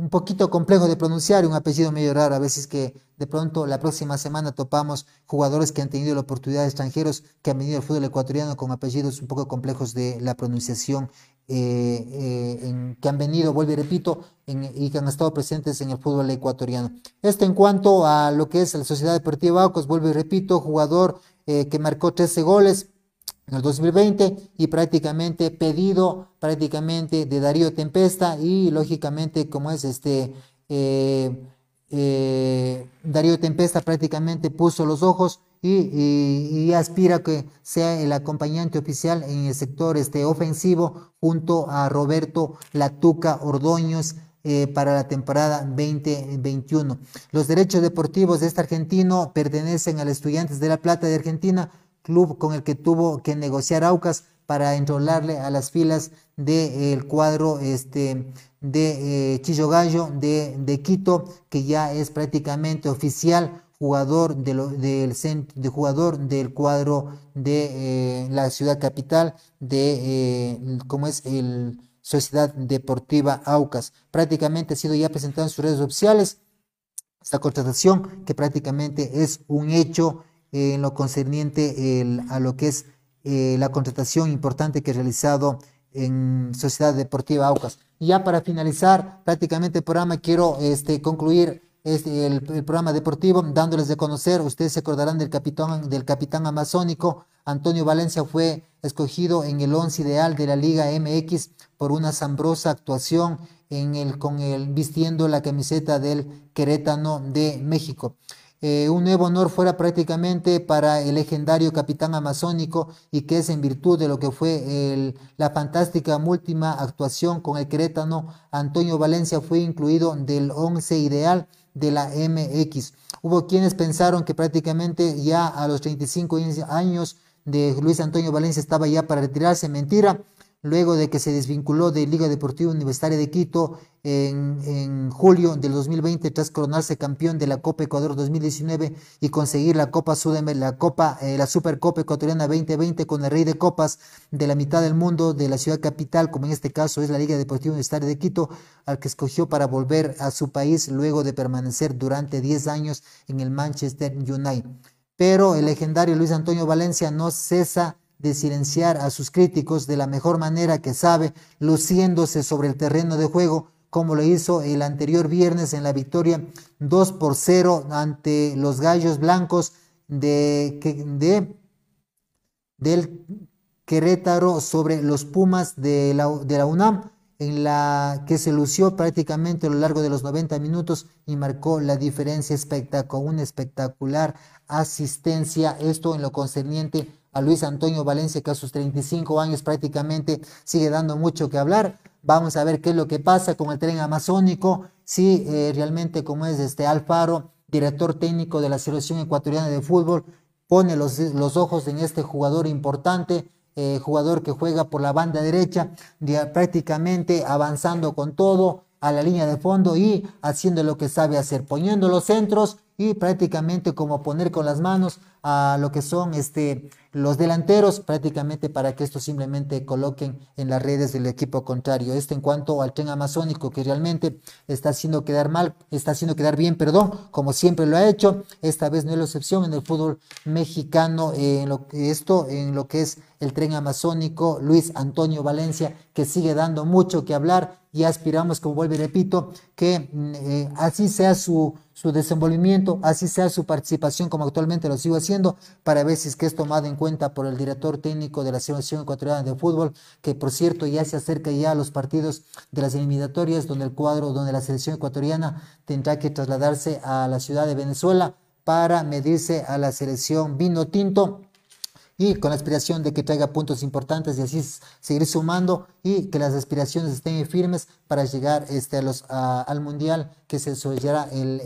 Un poquito complejo de pronunciar, un apellido medio raro, a veces que de pronto la próxima semana topamos jugadores que han tenido la oportunidad extranjeros que han venido al fútbol ecuatoriano con apellidos un poco complejos de la pronunciación eh, eh, que han venido, vuelvo y repito, y que han estado presentes en el fútbol ecuatoriano. Esto en cuanto a lo que es la Sociedad Deportiva Aucas, vuelvo y repito, jugador eh, que marcó 13 goles en el 2020 y prácticamente pedido prácticamente de Darío Tempesta y lógicamente como es este Darío Tempesta prácticamente puso los ojos y, aspira a que sea el acompañante oficial en el sector este, ofensivo junto a Roberto Latuca Ordóñez eh, para la temporada 2021. Los derechos deportivos de este argentino pertenecen al Estudiantes de La Plata de Argentina, club con el que tuvo que negociar Aucas para enrolarle a las filas del cuadro este, de eh, Chillo Gallo de, de, Quito, que ya es prácticamente oficial jugador, de del, de jugador del cuadro de eh, la ciudad capital, de eh, es el Sociedad Deportiva Aucas. Prácticamente ha sido ya presentado en sus redes sociales esta contratación que prácticamente es un hecho en lo concerniente a lo que es eh, la contratación importante que ha realizado en Sociedad Deportiva Aucas. Y ya para finalizar prácticamente el programa quiero este, concluir este, el, programa deportivo dándoles de conocer, ustedes se acordarán del capitán, del capitán amazónico, Antonio Valencia fue escogido en el once ideal de la Liga MX por una asombrosa actuación en el, con el, vistiendo la camiseta del Querétano de México. Eh, un nuevo honor fuera prácticamente para el legendario capitán amazónico y que es en virtud de lo que fue la fantástica última actuación con el Querétano, Antonio Valencia fue incluido del once ideal de la MX. Hubo quienes pensaron que prácticamente ya a los 35 años de Luis Antonio Valencia estaba ya para retirarse. Mentira, luego de que se desvinculó de Liga Deportiva Universitaria de Quito en, julio del 2020 tras coronarse campeón de la Copa Ecuador 2019 y conseguir la Copa la Copa, eh, la Supercopa Ecuatoriana 2020 con el Rey de Copas de la mitad del mundo de la ciudad capital, como en este caso es la Liga Deportiva Universitaria de Quito, al que escogió para volver a su país luego de permanecer durante 10 años en el Manchester United. Pero el legendario Luis Antonio Valencia no cesa de silenciar a sus críticos de la mejor manera que sabe, luciéndose sobre el terreno de juego, como lo hizo el anterior viernes en la victoria 2 por 0 ante los Gallos Blancos de, de del Querétaro sobre los Pumas de la, de la UNAM, en la que se lució prácticamente a lo largo de los 90 minutos y marcó la diferencia con una espectacular asistencia, esto en lo concerniente a Luis Antonio Valencia, que a sus 35 años prácticamente sigue dando mucho que hablar. Vamos a ver qué es lo que pasa con el tren amazónico, si eh, realmente como es este Alfaro, director técnico de la selección ecuatoriana de fútbol, pone los, los ojos en este jugador importante, eh, jugador que juega por la banda derecha, prácticamente avanzando con todo a la línea de fondo y haciendo lo que sabe hacer, poniendo los centros y prácticamente como poner con las manos a lo que son este, los delanteros prácticamente para que esto simplemente coloquen en las redes del equipo contrario. Esto en cuanto al tren amazónico que realmente está haciendo quedar mal, está haciendo quedar bien, perdón, como siempre lo ha hecho. Esta vez no es la excepción en el fútbol mexicano, en lo esto en lo que es el tren amazónico, Luis Antonio Valencia, que sigue dando mucho que hablar y aspiramos, como vuelvo y repito, que eh, así sea su, su desenvolvimiento, así sea su participación como actualmente lo sigo haciendo, para ver si es que es tomado en cuenta por el director técnico de la Selección Ecuatoriana de Fútbol, que por cierto ya se acerca ya a los partidos de las eliminatorias, donde el cuadro, donde la selección ecuatoriana tendrá que trasladarse a la ciudad de Venezuela para medirse a la selección vino tinto y con la aspiración de que traiga puntos importantes y así seguir sumando y que las aspiraciones estén firmes para llegar este, a los, al Mundial que se desarrollará el,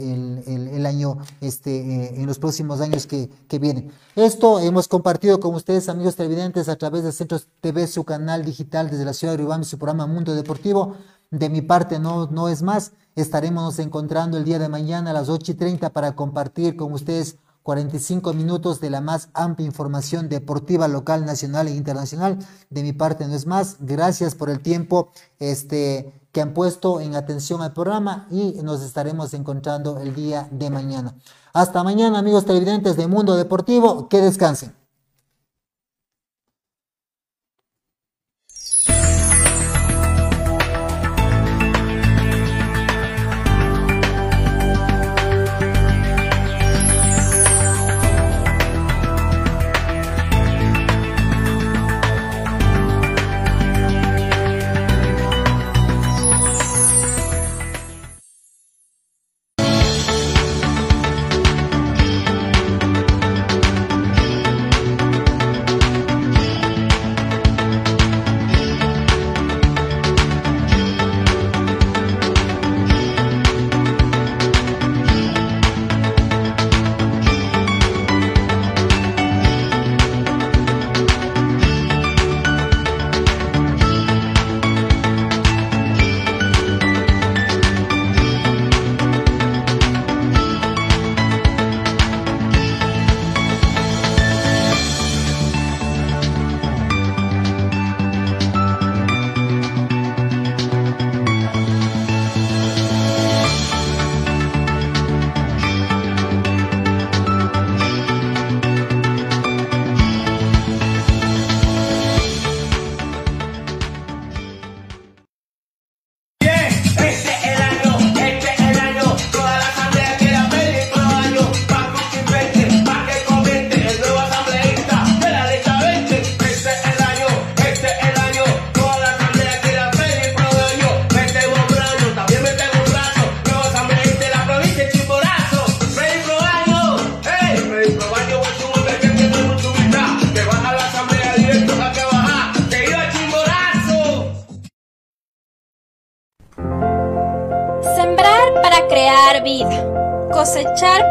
el, el, año, este, eh, en los próximos años que, que, vienen. Esto hemos compartido con ustedes, amigos televidentes, a través de Centros TV, su canal digital desde la ciudad de y su programa Mundo Deportivo. De mi parte no, no es más. Estaremos encontrando el día de mañana a las 8 y 30 para compartir con ustedes 45 minutos de la más amplia información deportiva local, nacional e internacional. De mi parte no es más. Gracias por el tiempo este, que han puesto en atención al programa y nos estaremos encontrando el día de mañana. Hasta mañana amigos televidentes de Mundo Deportivo. Que descansen.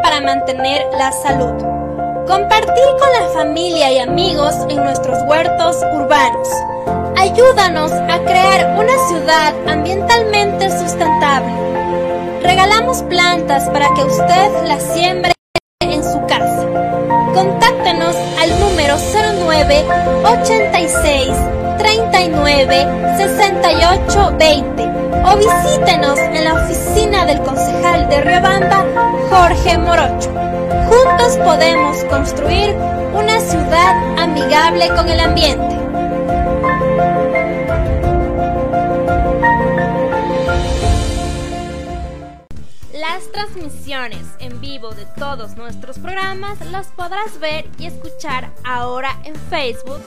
Para mantener la salud. Compartir con la familia y amigos en nuestros huertos urbanos. Ayúdanos a crear una ciudad ambientalmente sustentable. Regalamos plantas para que usted las siembre en su casa. Contáctenos al número 09 86 39 68 20 o visítenos en la oficina del concejal de Riobamba, Jorge Morocho. Juntos podemos construir una ciudad amigable con el ambiente. Las transmisiones en vivo de todos nuestros programas las podrás ver y escuchar ahora en Facebook.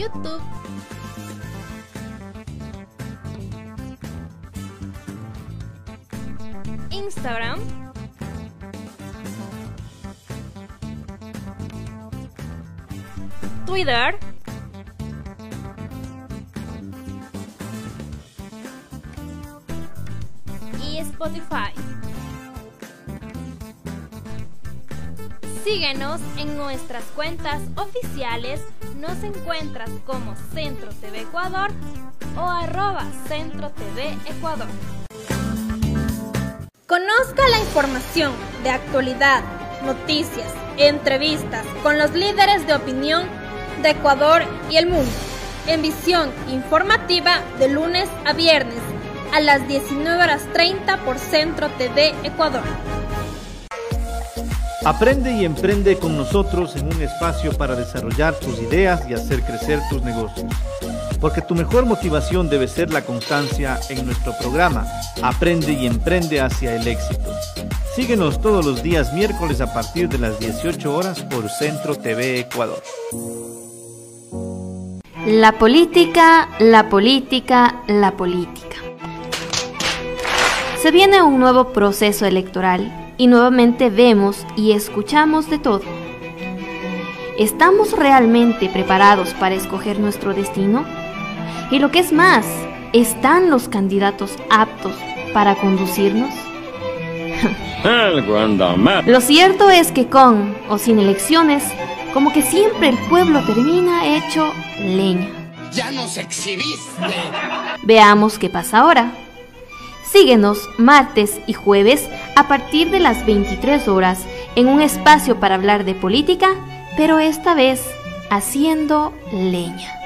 YouTube. Instagram. Twitter. Y Spotify. Síguenos en nuestras cuentas oficiales. Nos encuentras como Centro TV Ecuador o arroba Centro TV Ecuador. Conozca la información de actualidad, noticias, entrevistas con los líderes de opinión de Ecuador y el mundo en visión informativa de lunes a viernes a las 19 horas 30 por Centro TV Ecuador. Aprende y emprende con nosotros en un espacio para desarrollar tus ideas y hacer crecer tus negocios. Porque tu mejor motivación debe ser la constancia en nuestro programa Aprende y emprende hacia el éxito. Síguenos todos los días miércoles a partir de las 18 horas por Centro TV Ecuador. La política, la política, la política. Se viene un nuevo proceso electoral y nuevamente vemos y escuchamos de todo. ¿Estamos realmente preparados para escoger nuestro destino? Y lo que es más, ¿están los candidatos aptos para conducirnos? lo cierto es que con o sin elecciones, como que siempre el pueblo termina hecho leña. Ya nos exhibiste. Veamos qué pasa ahora. Síguenos martes y jueves a partir de las 23 horas en un espacio para hablar de política, pero esta vez haciendo leña.